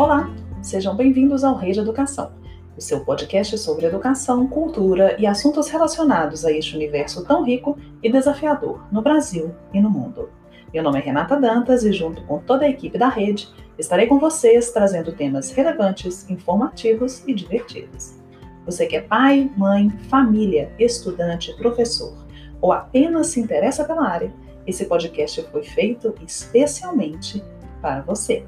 Olá, sejam bem-vindos ao Rei de Educação, o seu podcast sobre educação, cultura e assuntos relacionados a este universo tão rico e desafiador no Brasil e no mundo. Meu nome é Renata Dantas e, junto com toda a equipe da rede, estarei com vocês trazendo temas relevantes, informativos e divertidos. Você que é pai, mãe, família, estudante, professor ou apenas se interessa pela área, esse podcast foi feito especialmente para você.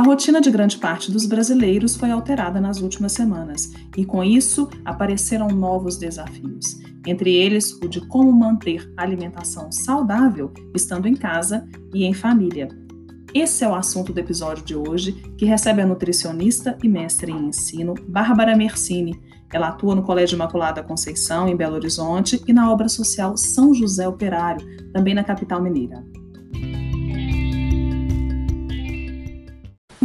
A rotina de grande parte dos brasileiros foi alterada nas últimas semanas e, com isso, apareceram novos desafios. Entre eles, o de como manter a alimentação saudável estando em casa e em família. Esse é o assunto do episódio de hoje, que recebe a nutricionista e mestre em ensino Bárbara Mercini. Ela atua no Colégio Imaculada Conceição, em Belo Horizonte, e na obra social São José Operário, também na capital mineira.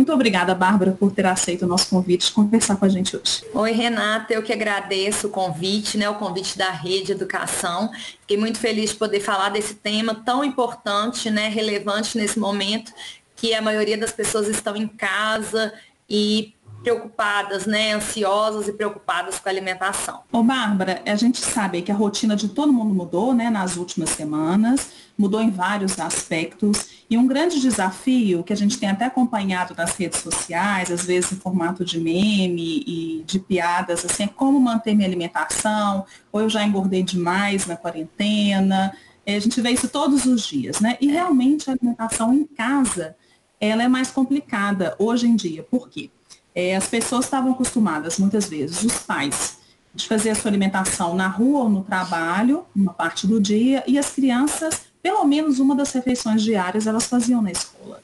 Muito obrigada, Bárbara, por ter aceito o nosso convite de conversar com a gente hoje. Oi, Renata, eu que agradeço o convite, né, o convite da Rede Educação. Fiquei muito feliz de poder falar desse tema tão importante, né, relevante nesse momento, que a maioria das pessoas estão em casa e preocupadas, né, ansiosas e preocupadas com a alimentação. Ô, Bárbara, a gente sabe que a rotina de todo mundo mudou, né, nas últimas semanas, mudou em vários aspectos, e um grande desafio que a gente tem até acompanhado nas redes sociais, às vezes em formato de meme e de piadas, assim, é como manter minha alimentação, ou eu já engordei demais na quarentena, é, a gente vê isso todos os dias, né, e realmente a alimentação em casa, ela é mais complicada hoje em dia, por quê? É, as pessoas estavam acostumadas, muitas vezes, os pais, de fazer a sua alimentação na rua ou no trabalho, uma parte do dia, e as crianças, pelo menos uma das refeições diárias, elas faziam na escola.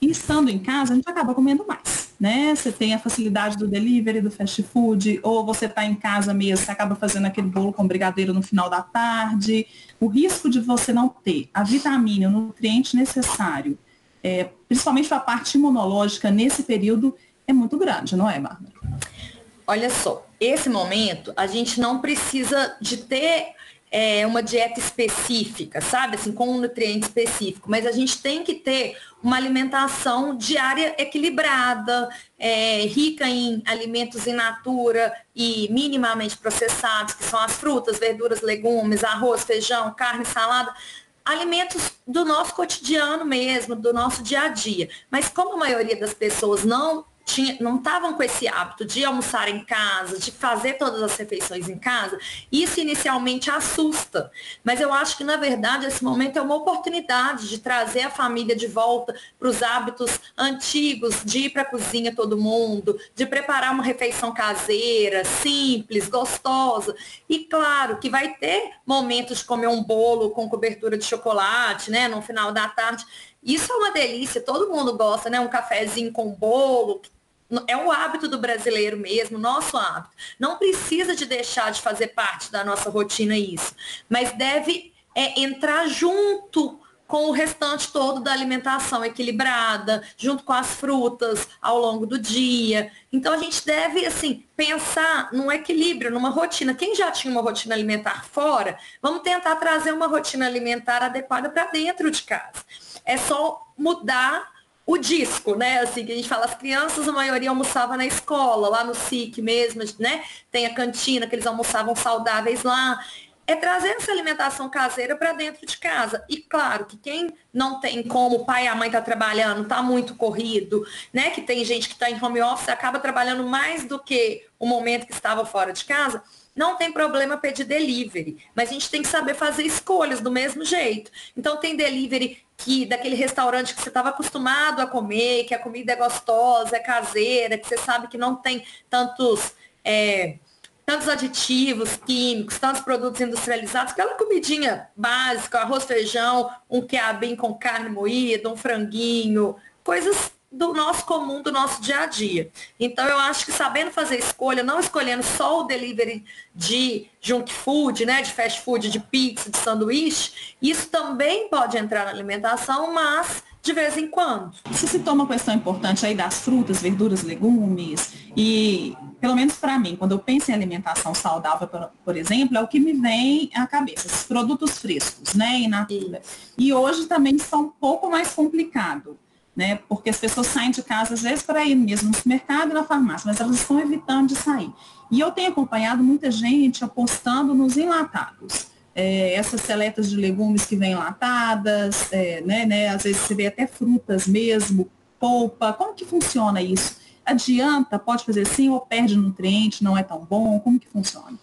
E estando em casa, a gente acaba comendo mais, né? Você tem a facilidade do delivery, do fast food, ou você está em casa mesmo, você acaba fazendo aquele bolo com brigadeiro no final da tarde. O risco de você não ter a vitamina, o nutriente necessário, é, principalmente para a parte imunológica nesse período, é muito grande, não é, Bárbara? Olha só, esse momento a gente não precisa de ter é, uma dieta específica, sabe? Assim, com um nutriente específico, mas a gente tem que ter uma alimentação diária equilibrada, é, rica em alimentos in natura e minimamente processados, que são as frutas, verduras, legumes, arroz, feijão, carne, salada alimentos do nosso cotidiano mesmo, do nosso dia a dia. Mas como a maioria das pessoas não não estavam com esse hábito de almoçar em casa, de fazer todas as refeições em casa, isso inicialmente assusta. Mas eu acho que, na verdade, esse momento é uma oportunidade de trazer a família de volta para os hábitos antigos, de ir para a cozinha todo mundo, de preparar uma refeição caseira, simples, gostosa. E claro que vai ter momentos de comer um bolo com cobertura de chocolate, né, no final da tarde. Isso é uma delícia, todo mundo gosta, né? Um cafezinho com bolo, é o hábito do brasileiro mesmo, nosso hábito. Não precisa de deixar de fazer parte da nossa rotina isso, mas deve é, entrar junto com o restante todo da alimentação equilibrada, junto com as frutas ao longo do dia. Então a gente deve assim pensar num equilíbrio, numa rotina. Quem já tinha uma rotina alimentar fora, vamos tentar trazer uma rotina alimentar adequada para dentro de casa. É só mudar o disco, né? Assim, que a gente fala, as crianças, a maioria almoçava na escola, lá no SIC mesmo, né? Tem a cantina que eles almoçavam saudáveis lá. É trazer essa alimentação caseira para dentro de casa. E claro que quem não tem como, o pai e a mãe tá trabalhando, tá muito corrido, né? Que tem gente que está em home office, acaba trabalhando mais do que o momento que estava fora de casa não tem problema pedir delivery, mas a gente tem que saber fazer escolhas do mesmo jeito. Então tem delivery que daquele restaurante que você estava acostumado a comer, que a comida é gostosa, é caseira, que você sabe que não tem tantos é, tantos aditivos químicos, tantos produtos industrializados, aquela comidinha básica, arroz, feijão, um quiabim com carne moída, um franguinho, coisas do nosso comum, do nosso dia a dia. Então, eu acho que sabendo fazer escolha, não escolhendo só o delivery de junk food, né, de fast food, de pizza, de sanduíche, isso também pode entrar na alimentação, mas de vez em quando. Você citou uma questão importante aí das frutas, verduras, legumes, e pelo menos para mim, quando eu penso em alimentação saudável, por, exemplo, é o que me vem à cabeça, esses produtos frescos, né, in natura. E hoje também está um pouco mais complicado né? Porque as pessoas saem de casa, às vezes, para ir mesmo no supermercado e na farmácia, mas elas estão evitando de sair. E eu tenho acompanhado muita gente apostando nos enlatados. É, essas seletas de legumes que vêm enlatadas, é, né, né, às vezes você vê até frutas mesmo, polpa. Como que funciona isso? Adianta? Pode fazer assim ou perde nutriente? Não é tão bom? Como que funciona?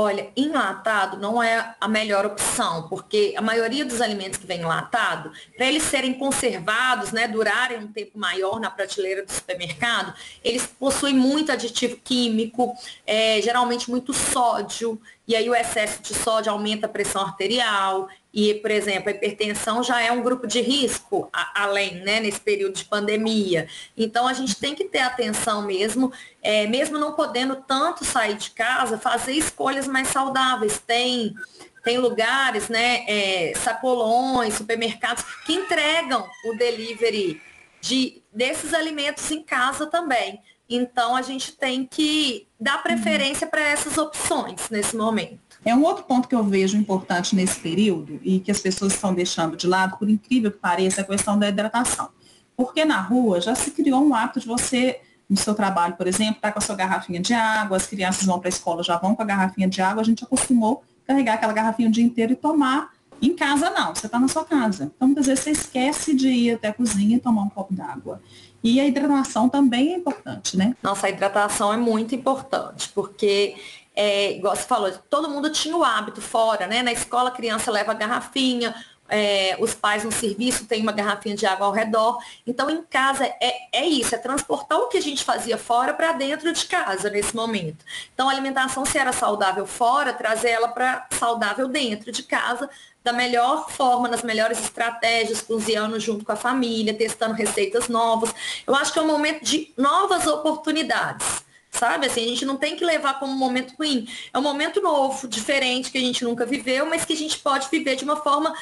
Olha, enlatado não é a melhor opção, porque a maioria dos alimentos que vem enlatado, para eles serem conservados, né, durarem um tempo maior na prateleira do supermercado, eles possuem muito aditivo químico, é, geralmente muito sódio, e aí o excesso de sódio aumenta a pressão arterial, e, por exemplo, a hipertensão já é um grupo de risco, a, além, né, nesse período de pandemia. Então, a gente tem que ter atenção mesmo, é, mesmo não podendo tanto sair de casa, fazer escolhas mais saudáveis. Tem, tem lugares, né, é, sacolões, supermercados, que entregam o delivery de, desses alimentos em casa também. Então, a gente tem que dar preferência para essas opções nesse momento. É um outro ponto que eu vejo importante nesse período e que as pessoas estão deixando de lado, por incrível que pareça, é a questão da hidratação. Porque na rua já se criou um hábito de você, no seu trabalho, por exemplo, estar tá com a sua garrafinha de água, as crianças vão para a escola, já vão com a garrafinha de água, a gente acostumou carregar aquela garrafinha o dia inteiro e tomar. Em casa não, você está na sua casa. Então, muitas vezes você esquece de ir até a cozinha e tomar um copo d'água. E a hidratação também é importante, né? Nossa, a hidratação é muito importante, porque é, igual você falou, todo mundo tinha o hábito fora, né? Na escola a criança leva a garrafinha, é, os pais no serviço têm uma garrafinha de água ao redor. Então, em casa, é, é isso, é transportar o que a gente fazia fora para dentro de casa nesse momento. Então, a alimentação, se era saudável fora, trazer ela para saudável dentro de casa, da melhor forma, nas melhores estratégias, cozinhando junto com a família, testando receitas novas. Eu acho que é um momento de novas oportunidades sabe? Assim, a gente não tem que levar como um momento ruim. É um momento novo, diferente, que a gente nunca viveu, mas que a gente pode viver de uma forma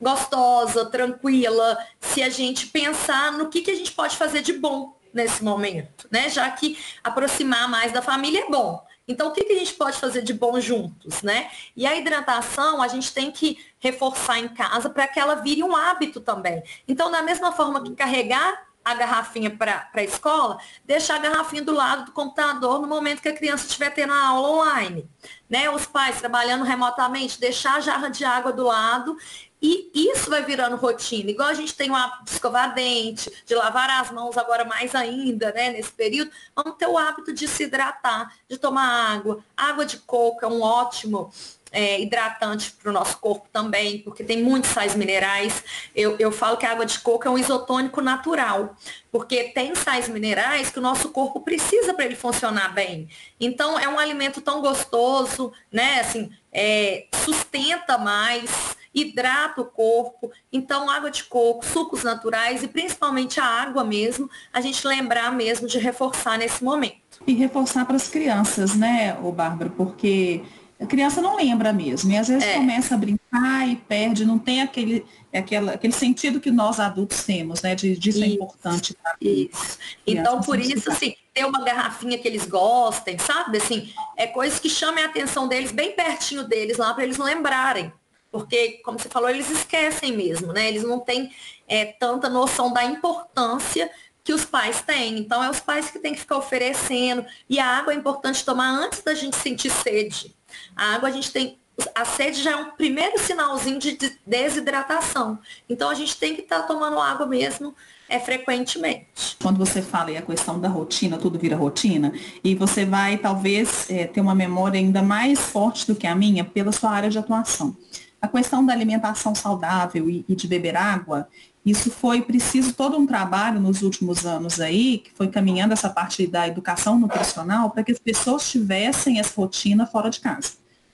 gostosa, tranquila, se a gente pensar no que, que a gente pode fazer de bom nesse momento, né? Já que aproximar mais da família é bom. Então, o que, que a gente pode fazer de bom juntos, né? E a hidratação, a gente tem que reforçar em casa para que ela vire um hábito também. Então, da mesma forma que carregar a garrafinha para a escola, deixar a garrafinha do lado do computador no momento que a criança estiver tendo a aula online. Né? Os pais trabalhando remotamente, deixar a jarra de água do lado e isso vai virando rotina. Igual a gente tem o hábito de escovar dente, de lavar as mãos agora mais ainda, né, nesse período, vamos ter o hábito de se hidratar, de tomar água. Água de coco é um ótimo é, hidratante para o nosso corpo também, porque tem muitos sais minerais. Eu, eu falo que a água de coco é um isotônico natural, porque tem sais minerais que o nosso corpo precisa para ele funcionar bem. Então, é um alimento tão gostoso, né? Assim, é, sustenta mais, hidrata o corpo. Então, água de coco, sucos naturais e principalmente a água mesmo, a gente lembrar mesmo de reforçar nesse momento. E reforçar para as crianças, né, o Bárbara, porque a criança não lembra mesmo. E às vezes é. começa a brincar e perde, não tem aquele, aquela, aquele sentido que nós adultos temos, né? De disso é importante. Isso. Então, por isso, assim, ter uma garrafinha que eles gostem, sabe? Assim, é coisas que chamem a atenção deles bem pertinho deles lá para eles lembrarem. Porque, como você falou, eles esquecem mesmo, né? Eles não têm é, tanta noção da importância que os pais têm. Então, é os pais que têm que ficar oferecendo. E a água é importante tomar antes da gente sentir sede. A água a gente tem. A sede já é um primeiro sinalzinho de desidratação. Então a gente tem que estar tá tomando água mesmo é frequentemente. Quando você fala aí a questão da rotina, tudo vira rotina, e você vai talvez é, ter uma memória ainda mais forte do que a minha pela sua área de atuação. A questão da alimentação saudável e, e de beber água, isso foi preciso todo um trabalho nos últimos anos aí, que foi caminhando essa parte da educação nutricional para que as pessoas tivessem essa rotina fora de casa.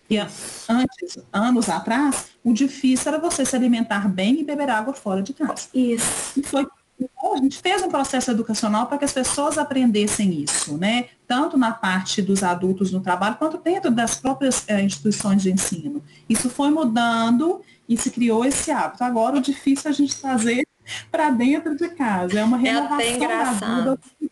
E antes, anos atrás, o difícil era você se alimentar bem e beber água fora de casa. Isso. E foi a gente fez um processo educacional para que as pessoas aprendessem isso, né? Tanto na parte dos adultos no trabalho, quanto dentro das próprias é, instituições de ensino. Isso foi mudando e se criou esse hábito. Agora, o difícil é a gente trazer para dentro de casa. É uma renovação é engraçado. vida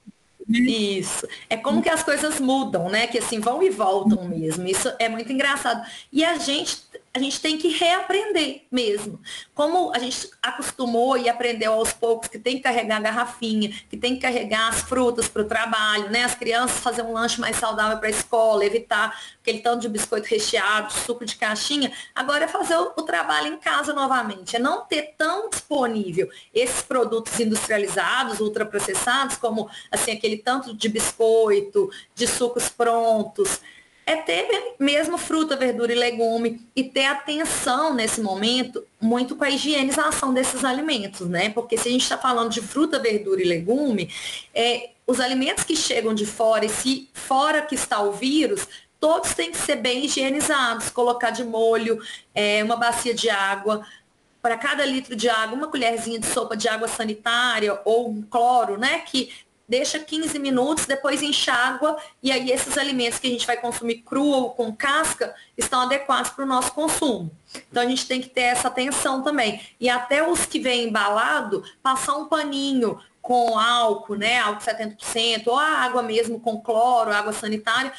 isso. É como que as coisas mudam, né? Que assim vão e voltam mesmo. Isso é muito engraçado. E a gente a gente tem que reaprender mesmo. Como a gente acostumou e aprendeu aos poucos que tem que carregar a garrafinha, que tem que carregar as frutas para o trabalho, né? As crianças fazer um lanche mais saudável para a escola, evitar aquele tanto de biscoito recheado, suco de caixinha. Agora é fazer o, o trabalho em casa novamente, é não ter tão disponível esses produtos industrializados, ultraprocessados, como assim aquele tanto de biscoito, de sucos prontos é ter mesmo fruta, verdura e legume e ter atenção nesse momento muito com a higienização desses alimentos, né? Porque se a gente está falando de fruta, verdura e legume, é, os alimentos que chegam de fora e se fora que está o vírus, todos têm que ser bem higienizados, colocar de molho, é, uma bacia de água, para cada litro de água, uma colherzinha de sopa de água sanitária ou um cloro, né? Que deixa 15 minutos, depois enxágua e aí esses alimentos que a gente vai consumir cru ou com casca estão adequados para o nosso consumo. Então a gente tem que ter essa atenção também. E até os que vêm embalado, passar um paninho com álcool, né, álcool 70%, ou a água mesmo com cloro, água sanitária,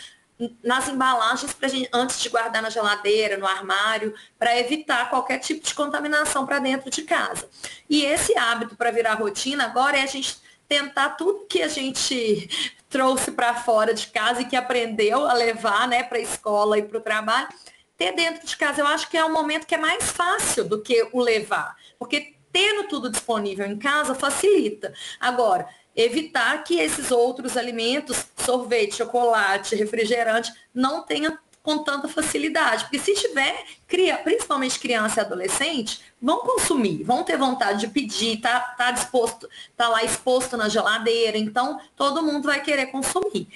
nas embalagens pra gente, antes de guardar na geladeira, no armário, para evitar qualquer tipo de contaminação para dentro de casa. E esse hábito para virar rotina agora é a gente tentar tudo que a gente trouxe para fora de casa e que aprendeu a levar né, para a escola e para o trabalho, ter dentro de casa. Eu acho que é um momento que é mais fácil do que o levar, porque tendo tudo disponível em casa facilita. Agora, evitar que esses outros alimentos, sorvete, chocolate, refrigerante, não tenham com tanta facilidade. Porque se tiver, principalmente criança e adolescente, vão consumir, vão ter vontade de pedir, tá, tá disposto, tá lá exposto na geladeira, então todo mundo vai querer consumir.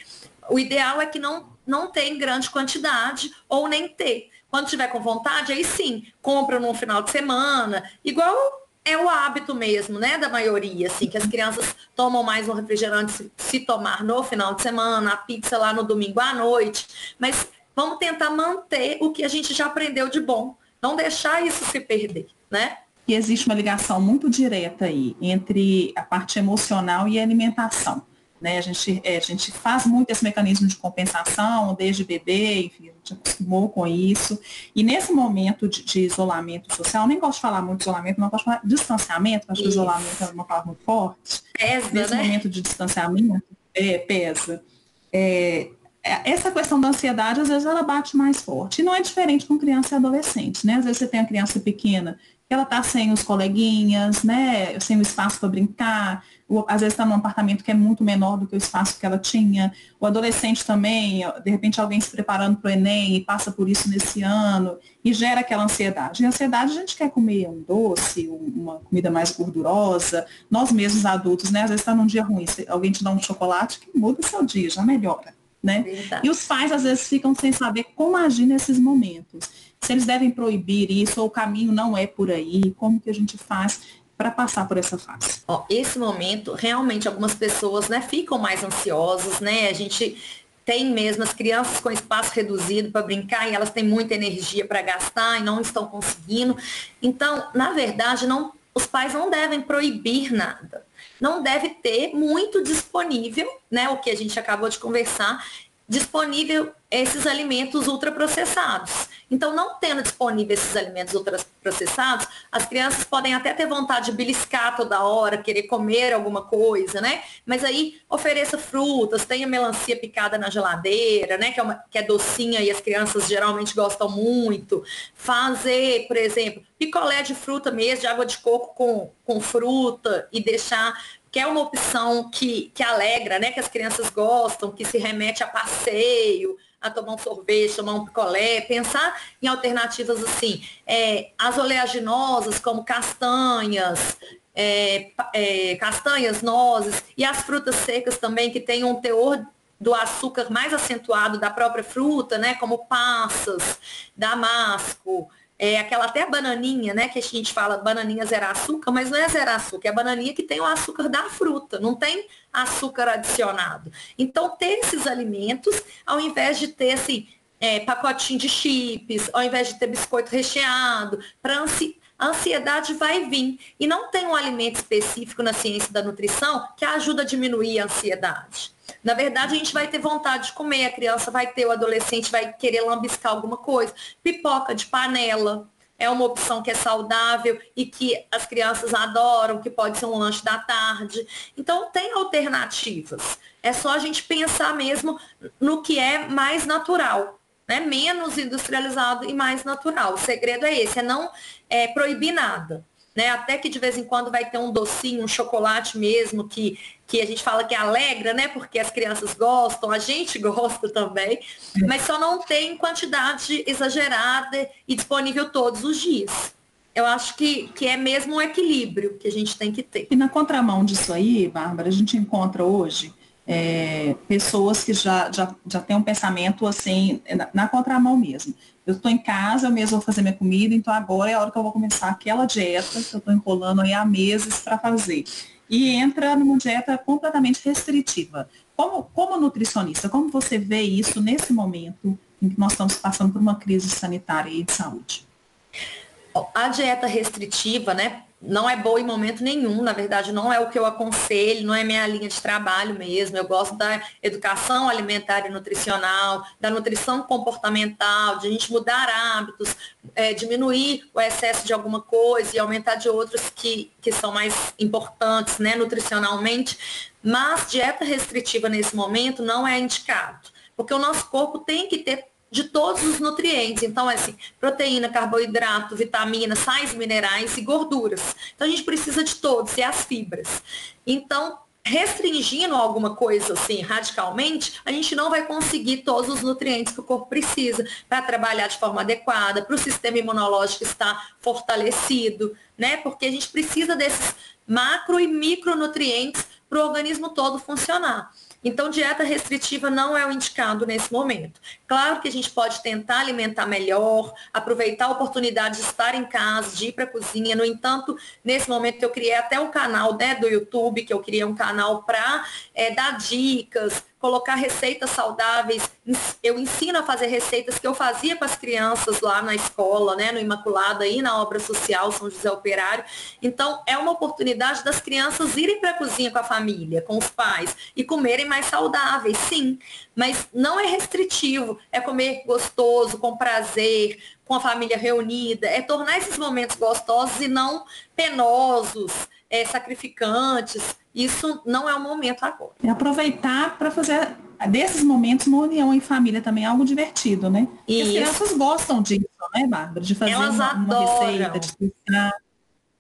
O ideal é que não, não tenha grande quantidade ou nem ter. Quando tiver com vontade, aí sim, compra no final de semana, igual é o hábito mesmo, né, da maioria, assim, que as crianças tomam mais um refrigerante se, se tomar no final de semana, a pizza lá no domingo à noite, mas vamos tentar manter o que a gente já aprendeu de bom, não deixar isso se perder, né? E existe uma ligação muito direta aí entre a parte emocional e a alimentação. Né? A, gente, é, a gente faz muito esse mecanismo de compensação desde bebê, enfim, a gente acostumou com isso. E nesse momento de, de isolamento social, nem gosto de falar muito de isolamento, não gosto de falar de distanciamento, acho que isolamento é uma palavra muito forte. Pesa, nesse né? momento de distanciamento, é, pesa. É, essa questão da ansiedade, às vezes, ela bate mais forte. E não é diferente com criança e adolescente, né? Às vezes você tem a criança pequena que ela está sem os coleguinhas, né? Sem o espaço para brincar. Ou, às vezes está num apartamento que é muito menor do que o espaço que ela tinha. O adolescente também, de repente alguém se preparando para o Enem e passa por isso nesse ano e gera aquela ansiedade. E a ansiedade a gente quer comer um doce, uma comida mais gordurosa. Nós mesmos adultos, né? Às vezes está num dia ruim, alguém te dá um chocolate que muda seu dia, já melhora né? E os pais às vezes ficam sem saber como agir nesses momentos. Se eles devem proibir isso ou o caminho não é por aí, como que a gente faz para passar por essa fase? Ó, esse momento, realmente algumas pessoas, né, ficam mais ansiosas, né? A gente tem mesmo as crianças com espaço reduzido para brincar e elas têm muita energia para gastar e não estão conseguindo. Então, na verdade, não, os pais não devem proibir nada não deve ter muito disponível, né? O que a gente acabou de conversar, disponível esses alimentos ultraprocessados. Então, não tendo disponível esses alimentos ultraprocessados, as crianças podem até ter vontade de beliscar toda hora, querer comer alguma coisa, né? Mas aí ofereça frutas, tenha melancia picada na geladeira, né? Que é, uma, que é docinha e as crianças geralmente gostam muito. Fazer, por exemplo, picolé de fruta mesmo, de água de coco com, com fruta e deixar que é uma opção que, que alegra, né? Que as crianças gostam, que se remete a passeio, a tomar um sorvete, tomar um picolé, pensar em alternativas assim, é, as oleaginosas como castanhas, é, é, castanhas, nozes e as frutas secas também que têm um teor do açúcar mais acentuado da própria fruta, né, como passas, damasco, é aquela até bananinha, né? Que a gente fala bananinha zero açúcar, mas não é zero açúcar, é a bananinha que tem o açúcar da fruta, não tem açúcar adicionado. Então, ter esses alimentos, ao invés de ter assim, é, pacotinho de chips, ao invés de ter biscoito recheado, para a ansiedade vai vir. E não tem um alimento específico na ciência da nutrição que ajuda a diminuir a ansiedade. Na verdade, a gente vai ter vontade de comer, a criança vai ter, o adolescente vai querer lambiscar alguma coisa. Pipoca de panela é uma opção que é saudável e que as crianças adoram, que pode ser um lanche da tarde. Então, tem alternativas. É só a gente pensar mesmo no que é mais natural. Né, menos industrializado e mais natural. O segredo é esse, é não é, proibir nada né? Até que de vez em quando vai ter um docinho, um chocolate mesmo, que, que a gente fala que alegra, né? Porque as crianças gostam, a gente gosta também, mas só não tem quantidade exagerada e disponível todos os dias. Eu acho que, que é mesmo um equilíbrio que a gente tem que ter. E na contramão disso aí, Bárbara, a gente encontra hoje é, pessoas que já, já, já têm um pensamento assim, na, na contramão mesmo eu estou em casa, eu mesmo vou fazer minha comida, então agora é a hora que eu vou começar aquela dieta que eu estou enrolando aí há meses para fazer. E entra numa dieta completamente restritiva. Como, como nutricionista, como você vê isso nesse momento em que nós estamos passando por uma crise sanitária e de saúde? A dieta restritiva, né, não é boa em momento nenhum, na verdade não é o que eu aconselho, não é minha linha de trabalho mesmo. Eu gosto da educação alimentar e nutricional, da nutrição comportamental, de a gente mudar hábitos, é, diminuir o excesso de alguma coisa e aumentar de outros que, que são mais importantes né, nutricionalmente. Mas dieta restritiva nesse momento não é indicado, porque o nosso corpo tem que ter de todos os nutrientes. Então, é assim, proteína, carboidrato, vitamina, sais minerais e gorduras. Então, a gente precisa de todos, e as fibras. Então, restringindo alguma coisa assim radicalmente, a gente não vai conseguir todos os nutrientes que o corpo precisa para trabalhar de forma adequada, para o sistema imunológico estar fortalecido, né? Porque a gente precisa desses macro e micronutrientes para o organismo todo funcionar. Então, dieta restritiva não é o indicado nesse momento. Claro que a gente pode tentar alimentar melhor, aproveitar a oportunidade de estar em casa, de ir para a cozinha. No entanto, nesse momento eu criei até um canal né, do YouTube, que eu criei um canal para é, eh, dar dicas, colocar receitas saudáveis. Eu ensino a fazer receitas que eu fazia com as crianças lá na escola, né, no Imaculada e na obra social São José Operário. Então, é uma oportunidade das crianças irem para a cozinha com a família, com os pais e comerem mais saudáveis, sim. Mas não é restritivo, é comer gostoso, com prazer, com a família reunida, é tornar esses momentos gostosos e não penosos, é, sacrificantes, isso não é o momento agora. E aproveitar para fazer desses momentos uma união em família também é algo divertido, né? E as crianças gostam disso, né, Bárbara? De fazer Elas uma, uma receita, de.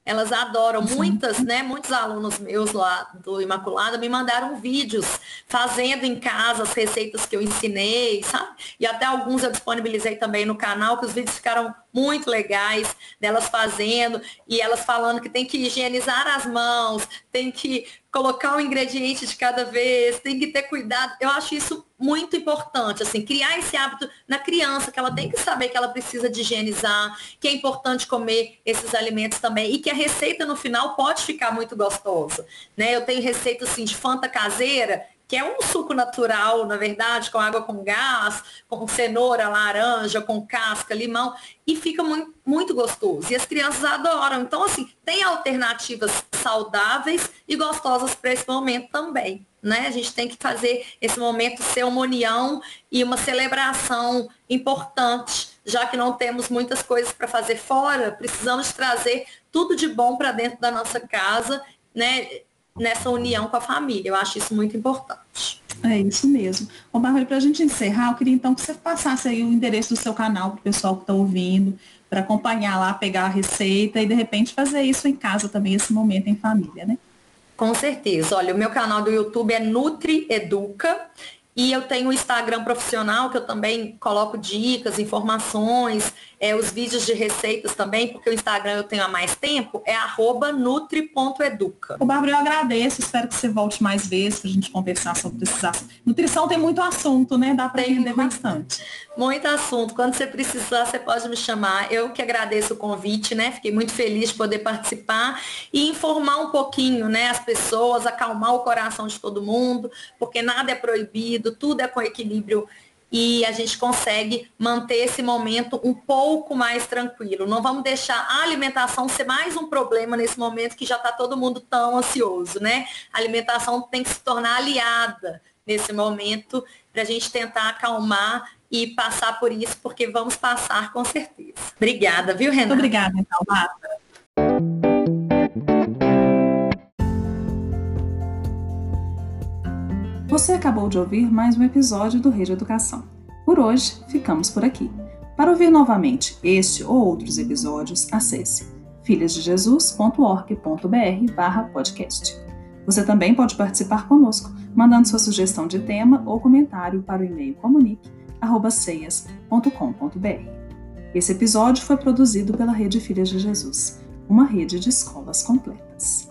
Elas adoram. Sim. Muitas, né? Muitos alunos meus lá do Imaculada me mandaram vídeos fazendo em casa as receitas que eu ensinei, sabe? E até alguns eu disponibilizei também no canal, que os vídeos ficaram muito legais delas fazendo e elas falando que tem que higienizar as mãos, tem que colocar um ingrediente de cada vez, tem que ter cuidado. Eu acho isso muito importante, assim, criar esse hábito na criança, que ela tem que saber que ela precisa de higienizar, que é importante comer esses alimentos também e que a receita no final pode ficar muito gostosa, né? Eu tenho receita assim de fanta caseira que é um suco natural, na verdade, com água com gás, com cenoura, laranja, com casca, limão, e fica muito, muito gostoso. E as crianças adoram. Então, assim, tem alternativas saudáveis e gostosas para esse momento também. Né? A gente tem que fazer esse momento ser uma união e uma celebração importante, já que não temos muitas coisas para fazer fora, precisamos trazer tudo de bom para dentro da nossa casa, né? Nessa união com a família. Eu acho isso muito importante. É isso mesmo. Ô, Bárbara, para a gente encerrar, eu queria então que você passasse aí o endereço do seu canal para o pessoal que está ouvindo, para acompanhar lá, pegar a receita e de repente fazer isso em casa também, esse momento em família, né? Com certeza. Olha, o meu canal do YouTube é Nutri Educa E eu tenho o Instagram profissional, que eu também coloco dicas, informações, é, os vídeos de receitas também, porque o Instagram eu tenho há mais tempo, é nutri.educa. O Bárbara, eu agradeço, espero que você volte mais vezes para a gente conversar sobre esses assuntos. Nutrição tem muito assunto, né? Dá para entender bastante. Muito assunto. Quando você precisar, você pode me chamar. Eu que agradeço o convite, né? Fiquei muito feliz de poder participar e informar um pouquinho, né, as pessoas, acalmar o coração de todo mundo, porque nada é proibido, tudo é com equilíbrio e a gente consegue manter esse momento um pouco mais tranquilo. Não vamos deixar a alimentação ser mais um problema nesse momento que já está todo mundo tão ansioso, né? A alimentação tem que se tornar aliada nesse momento para a gente tentar acalmar e passar por isso, porque vamos passar com certeza. Obrigada, viu, Renata? Muito obrigada, então, Bárbara. Você acabou de ouvir mais um episódio do Rede Educação. Por hoje, ficamos por aqui. Para ouvir novamente este ou outros episódios, acesse filhasdejesus.org.br podcast. Você também pode participar conosco, mandando sua sugestão de tema ou comentário para o e-mail comunique.ceias.com.br. Esse episódio foi produzido pela Rede Filhas de Jesus, uma rede de escolas completas.